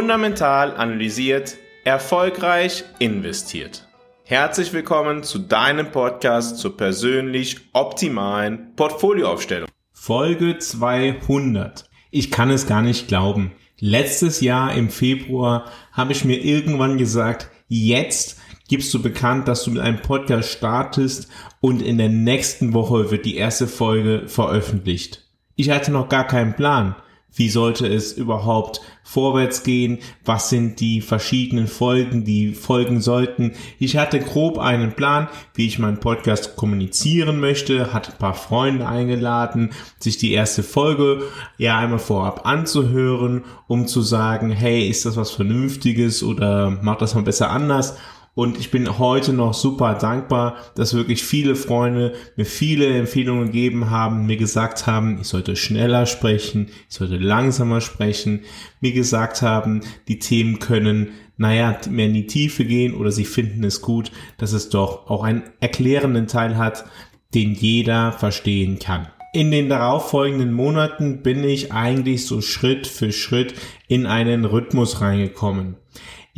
Fundamental analysiert, erfolgreich investiert. Herzlich willkommen zu deinem Podcast zur persönlich optimalen Portfolioaufstellung. Folge 200. Ich kann es gar nicht glauben. Letztes Jahr im Februar habe ich mir irgendwann gesagt, jetzt gibst du bekannt, dass du mit einem Podcast startest und in der nächsten Woche wird die erste Folge veröffentlicht. Ich hatte noch gar keinen Plan. Wie sollte es überhaupt vorwärts gehen? Was sind die verschiedenen Folgen, die folgen sollten? Ich hatte grob einen Plan, wie ich meinen Podcast kommunizieren möchte, hatte ein paar Freunde eingeladen, sich die erste Folge ja einmal vorab anzuhören, um zu sagen, hey, ist das was Vernünftiges oder macht das mal besser anders? Und ich bin heute noch super dankbar, dass wirklich viele Freunde mir viele Empfehlungen gegeben haben, mir gesagt haben, ich sollte schneller sprechen, ich sollte langsamer sprechen, mir gesagt haben, die Themen können, naja, mehr in die Tiefe gehen oder sie finden es gut, dass es doch auch einen erklärenden Teil hat, den jeder verstehen kann. In den darauffolgenden Monaten bin ich eigentlich so Schritt für Schritt in einen Rhythmus reingekommen.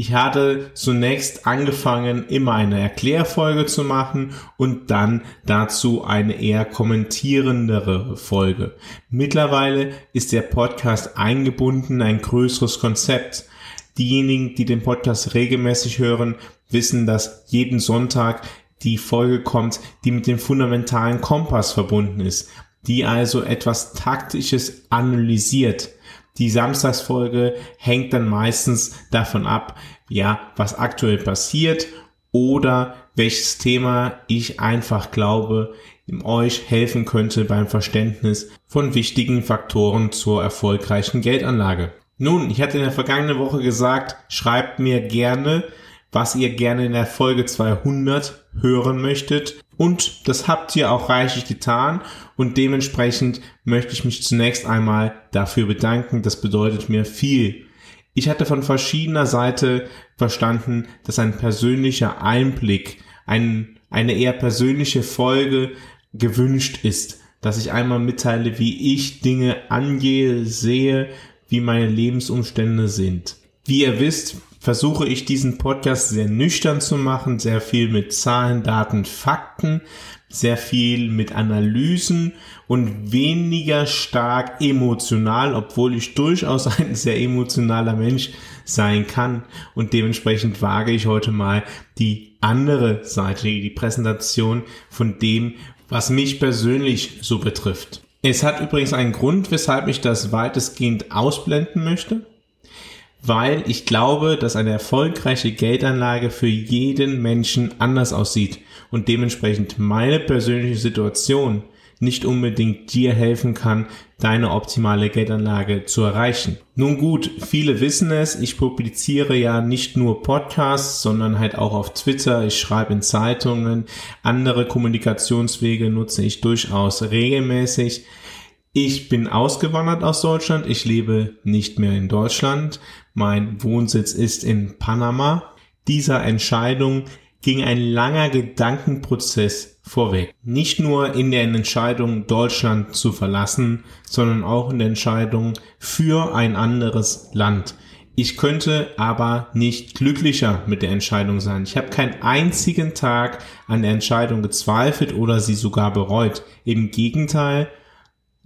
Ich hatte zunächst angefangen, immer eine Erklärfolge zu machen und dann dazu eine eher kommentierendere Folge. Mittlerweile ist der Podcast eingebunden, ein größeres Konzept. Diejenigen, die den Podcast regelmäßig hören, wissen, dass jeden Sonntag die Folge kommt, die mit dem fundamentalen Kompass verbunden ist, die also etwas Taktisches analysiert. Die Samstagsfolge hängt dann meistens davon ab, ja, was aktuell passiert oder welches Thema ich einfach glaube, euch helfen könnte beim Verständnis von wichtigen Faktoren zur erfolgreichen Geldanlage. Nun, ich hatte in der vergangenen Woche gesagt, schreibt mir gerne, was ihr gerne in der Folge 200 hören möchtet. Und das habt ihr auch reichlich getan. Und dementsprechend möchte ich mich zunächst einmal dafür bedanken. Das bedeutet mir viel. Ich hatte von verschiedener Seite verstanden, dass ein persönlicher Einblick, ein, eine eher persönliche Folge gewünscht ist, dass ich einmal mitteile, wie ich Dinge angehe, sehe, wie meine Lebensumstände sind. Wie ihr wisst, versuche ich diesen Podcast sehr nüchtern zu machen, sehr viel mit Zahlen, Daten, Fakten, sehr viel mit Analysen und weniger stark emotional, obwohl ich durchaus ein sehr emotionaler Mensch sein kann. Und dementsprechend wage ich heute mal die andere Seite, die Präsentation von dem, was mich persönlich so betrifft. Es hat übrigens einen Grund, weshalb ich das weitestgehend ausblenden möchte weil ich glaube, dass eine erfolgreiche Geldanlage für jeden Menschen anders aussieht und dementsprechend meine persönliche Situation nicht unbedingt dir helfen kann, deine optimale Geldanlage zu erreichen. Nun gut, viele wissen es, ich publiziere ja nicht nur Podcasts, sondern halt auch auf Twitter, ich schreibe in Zeitungen, andere Kommunikationswege nutze ich durchaus regelmäßig. Ich bin ausgewandert aus Deutschland, ich lebe nicht mehr in Deutschland, mein Wohnsitz ist in Panama. Dieser Entscheidung ging ein langer Gedankenprozess vorweg. Nicht nur in der Entscheidung, Deutschland zu verlassen, sondern auch in der Entscheidung für ein anderes Land. Ich könnte aber nicht glücklicher mit der Entscheidung sein. Ich habe keinen einzigen Tag an der Entscheidung gezweifelt oder sie sogar bereut. Im Gegenteil,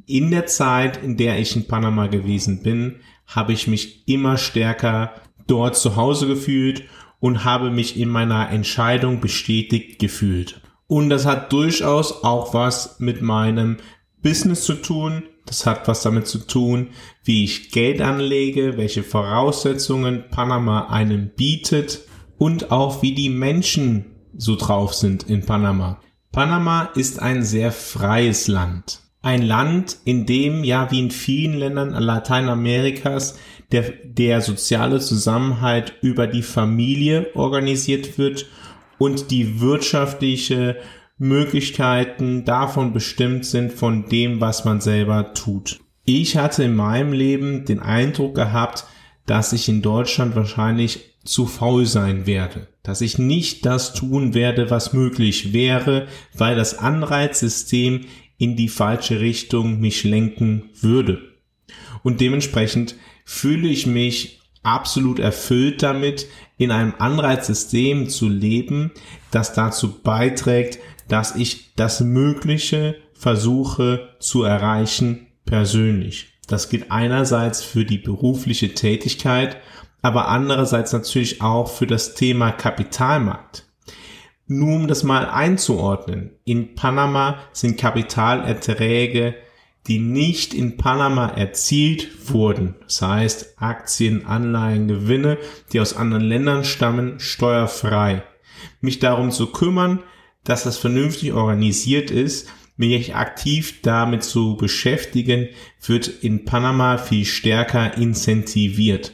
in der Zeit, in der ich in Panama gewesen bin, habe ich mich immer stärker dort zu Hause gefühlt und habe mich in meiner Entscheidung bestätigt gefühlt. Und das hat durchaus auch was mit meinem Business zu tun. Das hat was damit zu tun, wie ich Geld anlege, welche Voraussetzungen Panama einem bietet und auch wie die Menschen so drauf sind in Panama. Panama ist ein sehr freies Land ein Land, in dem ja wie in vielen Ländern Lateinamerikas der, der soziale Zusammenhalt über die Familie organisiert wird und die wirtschaftliche Möglichkeiten davon bestimmt sind von dem, was man selber tut. Ich hatte in meinem Leben den Eindruck gehabt, dass ich in Deutschland wahrscheinlich zu faul sein werde, dass ich nicht das tun werde, was möglich wäre, weil das Anreizsystem in die falsche Richtung mich lenken würde. Und dementsprechend fühle ich mich absolut erfüllt damit, in einem Anreizsystem zu leben, das dazu beiträgt, dass ich das Mögliche versuche zu erreichen persönlich. Das gilt einerseits für die berufliche Tätigkeit, aber andererseits natürlich auch für das Thema Kapitalmarkt. Nur um das mal einzuordnen. In Panama sind Kapitalerträge, die nicht in Panama erzielt wurden, das heißt Aktien, Anleihen, Gewinne, die aus anderen Ländern stammen, steuerfrei. Mich darum zu kümmern, dass das vernünftig organisiert ist, mich aktiv damit zu beschäftigen, wird in Panama viel stärker incentiviert.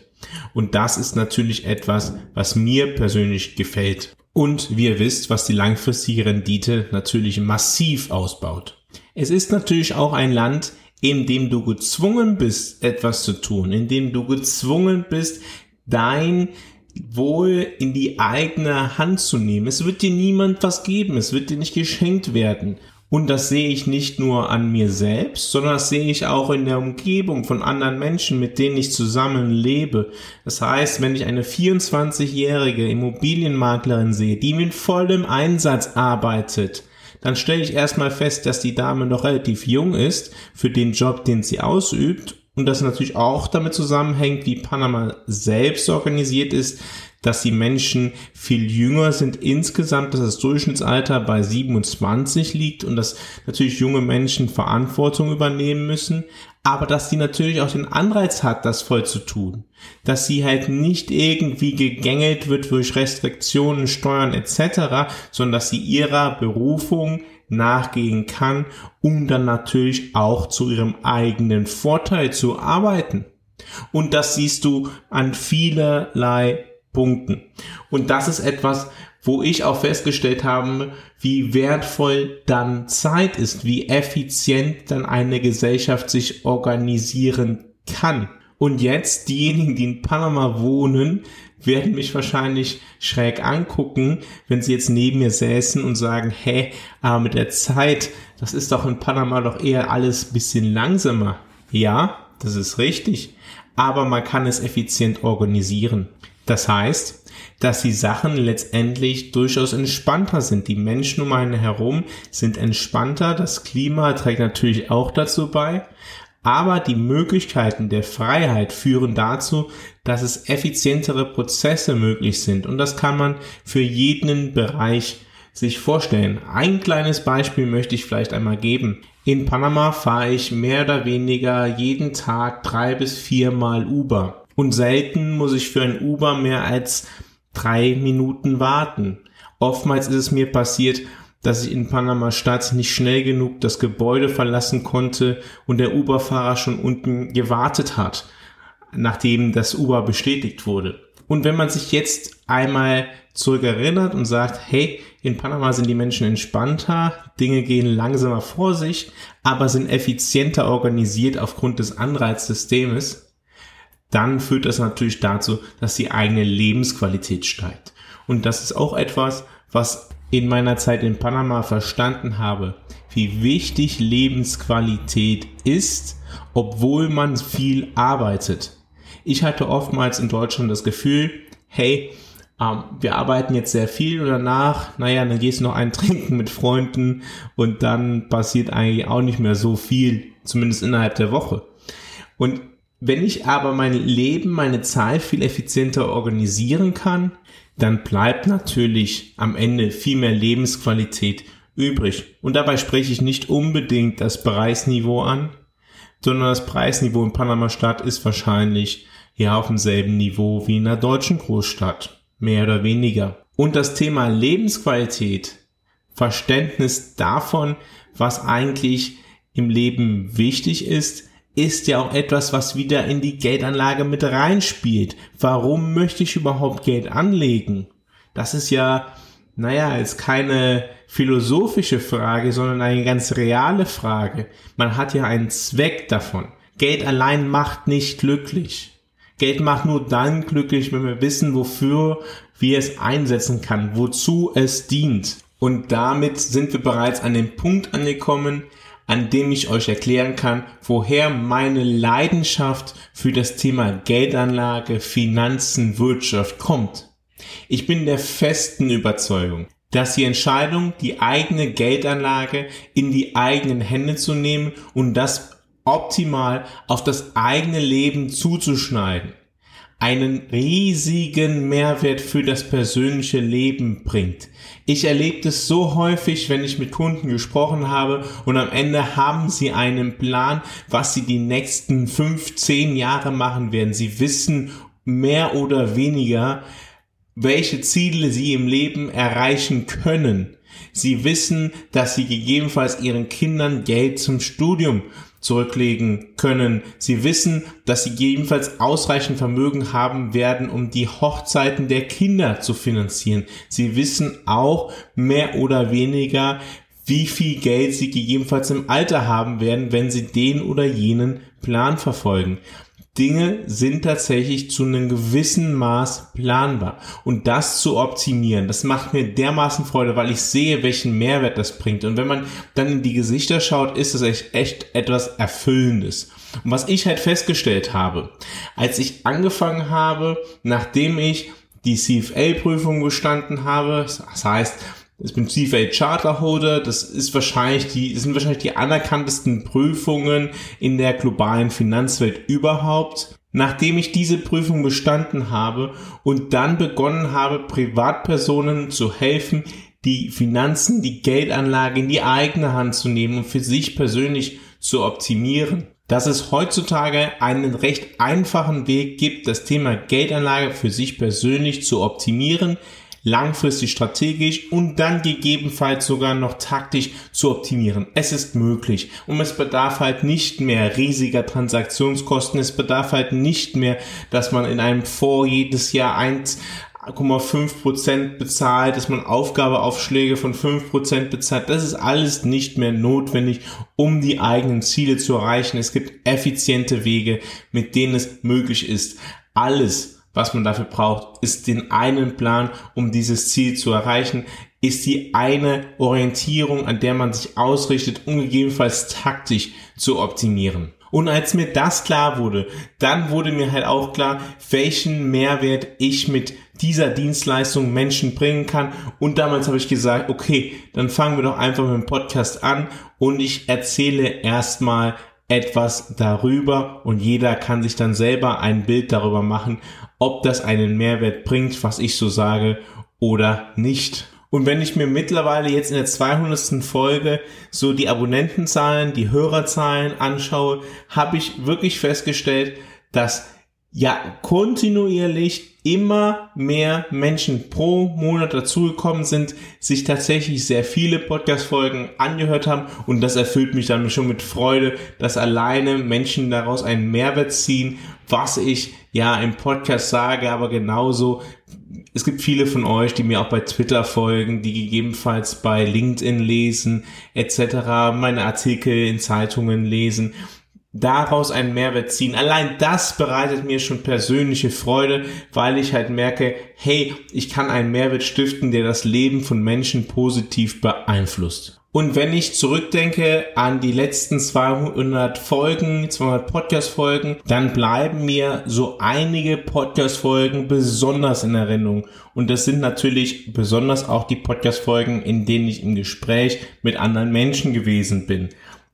Und das ist natürlich etwas, was mir persönlich gefällt. Und wie ihr wisst, was die langfristige Rendite natürlich massiv ausbaut. Es ist natürlich auch ein Land, in dem du gezwungen bist, etwas zu tun, in dem du gezwungen bist, dein Wohl in die eigene Hand zu nehmen. Es wird dir niemand was geben, es wird dir nicht geschenkt werden. Und das sehe ich nicht nur an mir selbst, sondern das sehe ich auch in der Umgebung von anderen Menschen, mit denen ich zusammen lebe. Das heißt, wenn ich eine 24-jährige Immobilienmaklerin sehe, die mit vollem Einsatz arbeitet, dann stelle ich erstmal fest, dass die Dame noch relativ jung ist für den Job, den sie ausübt und das natürlich auch damit zusammenhängt, wie Panama selbst organisiert ist, dass die Menschen viel jünger sind insgesamt, dass das Durchschnittsalter bei 27 liegt und dass natürlich junge Menschen Verantwortung übernehmen müssen, aber dass sie natürlich auch den Anreiz hat, das voll zu tun. Dass sie halt nicht irgendwie gegängelt wird durch Restriktionen, Steuern etc., sondern dass sie ihrer Berufung nachgehen kann, um dann natürlich auch zu ihrem eigenen Vorteil zu arbeiten. Und das siehst du an vielerlei Punkten. Und das ist etwas, wo ich auch festgestellt habe, wie wertvoll dann Zeit ist, wie effizient dann eine Gesellschaft sich organisieren kann. Und jetzt diejenigen, die in Panama wohnen, werden mich wahrscheinlich schräg angucken, wenn sie jetzt neben mir säßen und sagen, hä, aber mit der Zeit, das ist doch in Panama doch eher alles bisschen langsamer. Ja, das ist richtig, aber man kann es effizient organisieren. Das heißt, dass die Sachen letztendlich durchaus entspannter sind. Die Menschen um einen herum sind entspannter. Das Klima trägt natürlich auch dazu bei. Aber die Möglichkeiten der Freiheit führen dazu, dass es effizientere Prozesse möglich sind. Und das kann man für jeden Bereich sich vorstellen. Ein kleines Beispiel möchte ich vielleicht einmal geben. In Panama fahre ich mehr oder weniger jeden Tag drei bis viermal Uber. Und selten muss ich für ein Uber mehr als drei Minuten warten. Oftmals ist es mir passiert, dass ich in Panama Stadt nicht schnell genug das Gebäude verlassen konnte und der Uberfahrer schon unten gewartet hat, nachdem das Uber bestätigt wurde. Und wenn man sich jetzt einmal zurückerinnert und sagt, hey, in Panama sind die Menschen entspannter, Dinge gehen langsamer vor sich, aber sind effizienter organisiert aufgrund des Anreizsystems, dann führt das natürlich dazu, dass die eigene Lebensqualität steigt. Und das ist auch etwas, was in meiner Zeit in Panama verstanden habe, wie wichtig Lebensqualität ist, obwohl man viel arbeitet. Ich hatte oftmals in Deutschland das Gefühl, hey, ähm, wir arbeiten jetzt sehr viel und danach, naja, dann gehst du noch einen trinken mit Freunden und dann passiert eigentlich auch nicht mehr so viel, zumindest innerhalb der Woche. Und wenn ich aber mein Leben, meine Zeit viel effizienter organisieren kann, dann bleibt natürlich am Ende viel mehr Lebensqualität übrig. Und dabei spreche ich nicht unbedingt das Preisniveau an, sondern das Preisniveau in Panama-Stadt ist wahrscheinlich ja auf demselben Niveau wie in einer deutschen Großstadt. Mehr oder weniger. Und das Thema Lebensqualität, Verständnis davon, was eigentlich im Leben wichtig ist, ist ja auch etwas, was wieder in die Geldanlage mit reinspielt. Warum möchte ich überhaupt Geld anlegen? Das ist ja, naja, jetzt keine philosophische Frage, sondern eine ganz reale Frage. Man hat ja einen Zweck davon. Geld allein macht nicht glücklich. Geld macht nur dann glücklich, wenn wir wissen, wofür wir es einsetzen kann, wozu es dient. Und damit sind wir bereits an dem Punkt angekommen, an dem ich euch erklären kann, woher meine Leidenschaft für das Thema Geldanlage, Finanzen, Wirtschaft kommt. Ich bin der festen Überzeugung, dass die Entscheidung, die eigene Geldanlage in die eigenen Hände zu nehmen und das optimal auf das eigene Leben zuzuschneiden, einen riesigen Mehrwert für das persönliche Leben bringt. Ich erlebe das so häufig, wenn ich mit Kunden gesprochen habe und am Ende haben sie einen Plan, was sie die nächsten fünf, zehn Jahre machen werden. Sie wissen mehr oder weniger, welche Ziele sie im Leben erreichen können. Sie wissen, dass sie gegebenenfalls ihren Kindern Geld zum Studium zurücklegen können. Sie wissen, dass sie gegebenenfalls ausreichend Vermögen haben werden, um die Hochzeiten der Kinder zu finanzieren. Sie wissen auch mehr oder weniger, wie viel Geld sie gegebenenfalls im Alter haben werden, wenn sie den oder jenen Plan verfolgen. Dinge sind tatsächlich zu einem gewissen Maß planbar. Und das zu optimieren, das macht mir dermaßen Freude, weil ich sehe, welchen Mehrwert das bringt. Und wenn man dann in die Gesichter schaut, ist es echt, echt etwas Erfüllendes. Und was ich halt festgestellt habe, als ich angefangen habe, nachdem ich die CFL-Prüfung bestanden habe, das heißt, ich bin CFA Charterholder. Das ist wahrscheinlich die, das sind wahrscheinlich die anerkanntesten Prüfungen in der globalen Finanzwelt überhaupt. Nachdem ich diese Prüfung bestanden habe und dann begonnen habe, Privatpersonen zu helfen, die Finanzen, die Geldanlage in die eigene Hand zu nehmen und für sich persönlich zu optimieren. Dass es heutzutage einen recht einfachen Weg gibt, das Thema Geldanlage für sich persönlich zu optimieren, langfristig strategisch und dann gegebenenfalls sogar noch taktisch zu optimieren. Es ist möglich und es bedarf halt nicht mehr riesiger Transaktionskosten. Es bedarf halt nicht mehr, dass man in einem Fonds jedes Jahr 1,5% bezahlt, dass man Aufgabeaufschläge von 5% bezahlt. Das ist alles nicht mehr notwendig, um die eigenen Ziele zu erreichen. Es gibt effiziente Wege, mit denen es möglich ist, alles was man dafür braucht, ist den einen Plan, um dieses Ziel zu erreichen, ist die eine Orientierung, an der man sich ausrichtet, um gegebenenfalls taktisch zu optimieren. Und als mir das klar wurde, dann wurde mir halt auch klar, welchen Mehrwert ich mit dieser Dienstleistung Menschen bringen kann. Und damals habe ich gesagt, okay, dann fangen wir doch einfach mit dem Podcast an und ich erzähle erstmal etwas darüber und jeder kann sich dann selber ein Bild darüber machen, ob das einen Mehrwert bringt, was ich so sage oder nicht. Und wenn ich mir mittlerweile jetzt in der 200. Folge so die Abonnentenzahlen, die Hörerzahlen anschaue, habe ich wirklich festgestellt, dass ja kontinuierlich immer mehr Menschen pro Monat dazugekommen sind, sich tatsächlich sehr viele Podcast-Folgen angehört haben und das erfüllt mich dann schon mit Freude, dass alleine Menschen daraus einen Mehrwert ziehen, was ich ja im Podcast sage, aber genauso es gibt viele von euch, die mir auch bei Twitter folgen, die gegebenenfalls bei LinkedIn lesen, etc., meine Artikel in Zeitungen lesen daraus einen Mehrwert ziehen. Allein das bereitet mir schon persönliche Freude, weil ich halt merke, hey, ich kann einen Mehrwert stiften, der das Leben von Menschen positiv beeinflusst. Und wenn ich zurückdenke an die letzten 200 Folgen, 200 Podcast-Folgen, dann bleiben mir so einige Podcast-Folgen besonders in Erinnerung. Und das sind natürlich besonders auch die Podcast-Folgen, in denen ich im Gespräch mit anderen Menschen gewesen bin.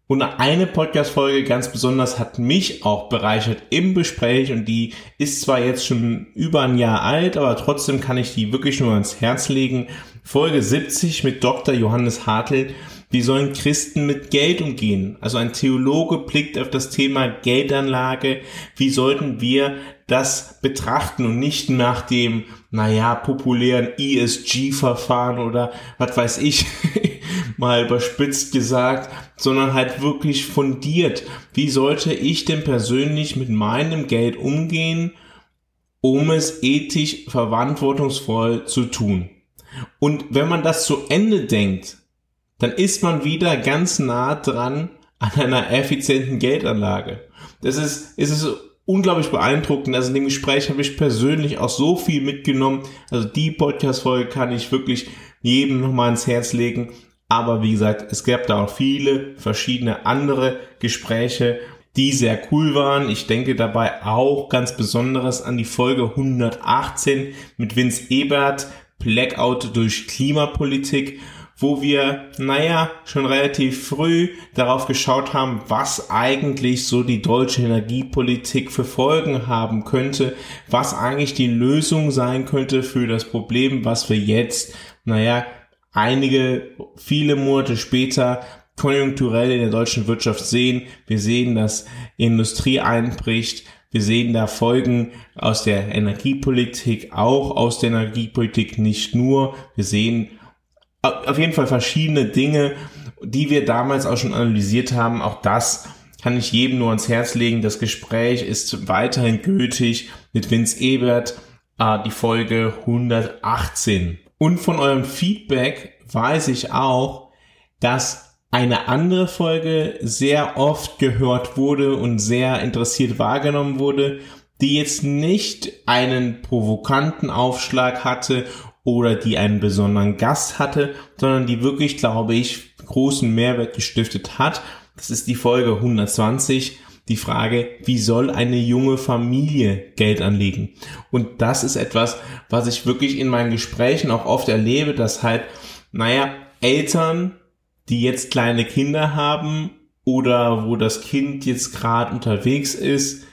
Und eine Podcast-Folge ganz besonders hat mich auch bereichert im Gespräch und die ist zwar jetzt schon über ein Jahr alt, aber trotzdem kann ich die wirklich nur ans Herz legen. Folge 70 mit Dr. Johannes Hartl. Wie sollen Christen mit Geld umgehen? Also ein Theologe blickt auf das Thema Geldanlage. Wie sollten wir das betrachten und nicht nach dem, naja, populären ESG-Verfahren oder was weiß ich, mal überspitzt gesagt, sondern halt wirklich fundiert. Wie sollte ich denn persönlich mit meinem Geld umgehen, um es ethisch verantwortungsvoll zu tun? Und wenn man das zu Ende denkt, dann ist man wieder ganz nah dran an einer effizienten Geldanlage. Das ist, ist es unglaublich beeindruckend. Also in dem Gespräch habe ich persönlich auch so viel mitgenommen. Also die Podcast-Folge kann ich wirklich jedem nochmal ins Herz legen Aber wie gesagt, es gab da auch viele verschiedene andere Gespräche, die sehr cool waren. Ich denke dabei auch ganz besonderes an die Folge 118 mit Vince Ebert, Blackout durch Klimapolitik wo wir, naja, schon relativ früh darauf geschaut haben, was eigentlich so die deutsche Energiepolitik für Folgen haben könnte, was eigentlich die Lösung sein könnte für das Problem, was wir jetzt, naja, einige, viele Monate später konjunkturell in der deutschen Wirtschaft sehen. Wir sehen, dass Industrie einbricht. Wir sehen da Folgen aus der Energiepolitik, auch aus der Energiepolitik nicht nur. Wir sehen auf jeden Fall verschiedene Dinge, die wir damals auch schon analysiert haben. Auch das kann ich jedem nur ans Herz legen. Das Gespräch ist weiterhin gültig mit Vince Ebert, äh, die Folge 118. Und von eurem Feedback weiß ich auch, dass eine andere Folge sehr oft gehört wurde und sehr interessiert wahrgenommen wurde, die jetzt nicht einen provokanten Aufschlag hatte oder die einen besonderen Gast hatte, sondern die wirklich, glaube ich, großen Mehrwert gestiftet hat. Das ist die Folge 120. Die Frage, wie soll eine junge Familie Geld anlegen? Und das ist etwas, was ich wirklich in meinen Gesprächen auch oft erlebe, dass halt, naja, Eltern, die jetzt kleine Kinder haben oder wo das Kind jetzt gerade unterwegs ist,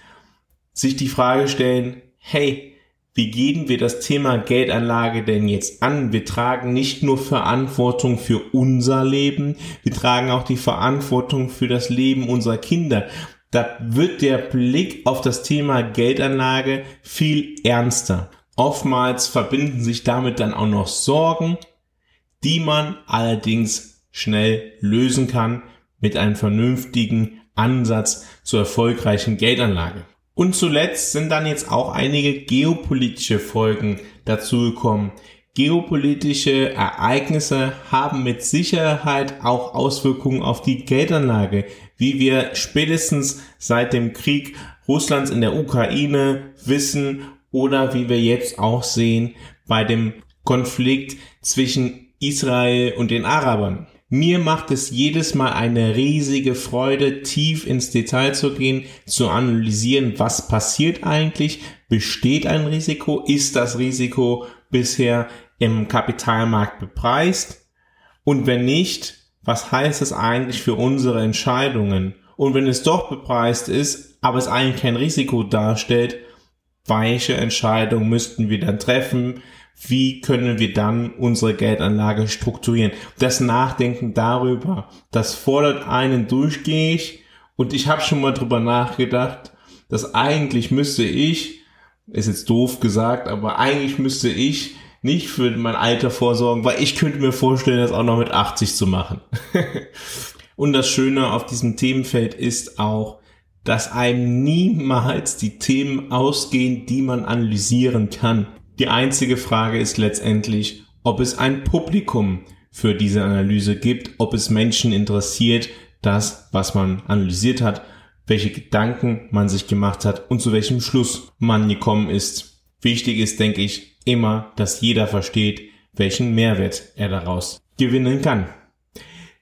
sich die Frage stellen, hey, wie gehen wir das Thema Geldanlage denn jetzt an? Wir tragen nicht nur Verantwortung für unser Leben, wir tragen auch die Verantwortung für das Leben unserer Kinder. Da wird der Blick auf das Thema Geldanlage viel ernster. Oftmals verbinden sich damit dann auch noch Sorgen, die man allerdings schnell lösen kann mit einem vernünftigen Ansatz zur erfolgreichen Geldanlage. Und zuletzt sind dann jetzt auch einige geopolitische Folgen dazugekommen. Geopolitische Ereignisse haben mit Sicherheit auch Auswirkungen auf die Geldanlage, wie wir spätestens seit dem Krieg Russlands in der Ukraine wissen oder wie wir jetzt auch sehen bei dem Konflikt zwischen Israel und den Arabern. Mir macht es jedes Mal eine riesige Freude, tief ins Detail zu gehen, zu analysieren, was passiert eigentlich, besteht ein Risiko, ist das Risiko bisher im Kapitalmarkt bepreist und wenn nicht, was heißt es eigentlich für unsere Entscheidungen? Und wenn es doch bepreist ist, aber es eigentlich kein Risiko darstellt, welche Entscheidung müssten wir dann treffen? Wie können wir dann unsere Geldanlage strukturieren. Das Nachdenken darüber, das fordert einen durchgängig und ich habe schon mal drüber nachgedacht, dass eigentlich müsste ich, ist jetzt doof gesagt, aber eigentlich müsste ich nicht für mein Alter vorsorgen, weil ich könnte mir vorstellen, das auch noch mit 80 zu machen. und das Schöne auf diesem Themenfeld ist auch, dass einem niemals die Themen ausgehen, die man analysieren kann. Die einzige Frage ist letztendlich, ob es ein Publikum für diese Analyse gibt, ob es Menschen interessiert, das, was man analysiert hat, welche Gedanken man sich gemacht hat und zu welchem Schluss man gekommen ist. Wichtig ist, denke ich, immer, dass jeder versteht, welchen Mehrwert er daraus gewinnen kann.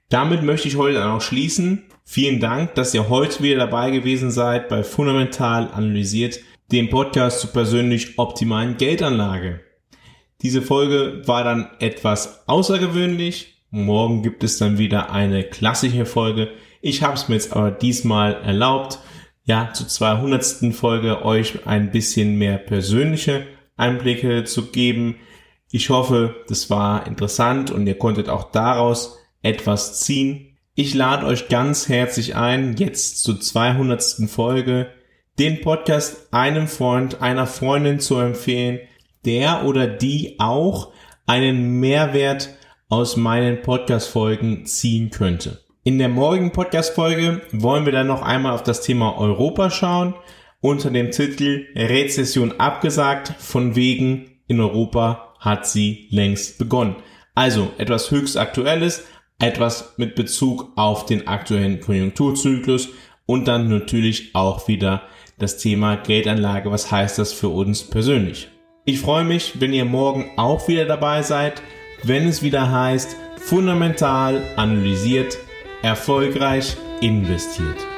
Damit möchte ich heute auch schließen. Vielen Dank, dass ihr heute wieder dabei gewesen seid bei Fundamental Analysiert dem Podcast zur persönlich optimalen Geldanlage. Diese Folge war dann etwas außergewöhnlich. Morgen gibt es dann wieder eine klassische Folge. Ich habe es mir jetzt aber diesmal erlaubt, ja, zur 200. Folge euch ein bisschen mehr persönliche Einblicke zu geben. Ich hoffe, das war interessant und ihr konntet auch daraus etwas ziehen. Ich lade euch ganz herzlich ein, jetzt zur 200. Folge den Podcast einem Freund, einer Freundin zu empfehlen, der oder die auch einen Mehrwert aus meinen Podcast-Folgen ziehen könnte. In der morgigen Podcast-Folge wollen wir dann noch einmal auf das Thema Europa schauen, unter dem Titel Rezession abgesagt, von wegen in Europa hat sie längst begonnen. Also etwas höchst aktuelles, etwas mit Bezug auf den aktuellen Konjunkturzyklus und dann natürlich auch wieder das Thema Geldanlage. Was heißt das für uns persönlich? Ich freue mich, wenn ihr morgen auch wieder dabei seid, wenn es wieder heißt fundamental analysiert, erfolgreich investiert.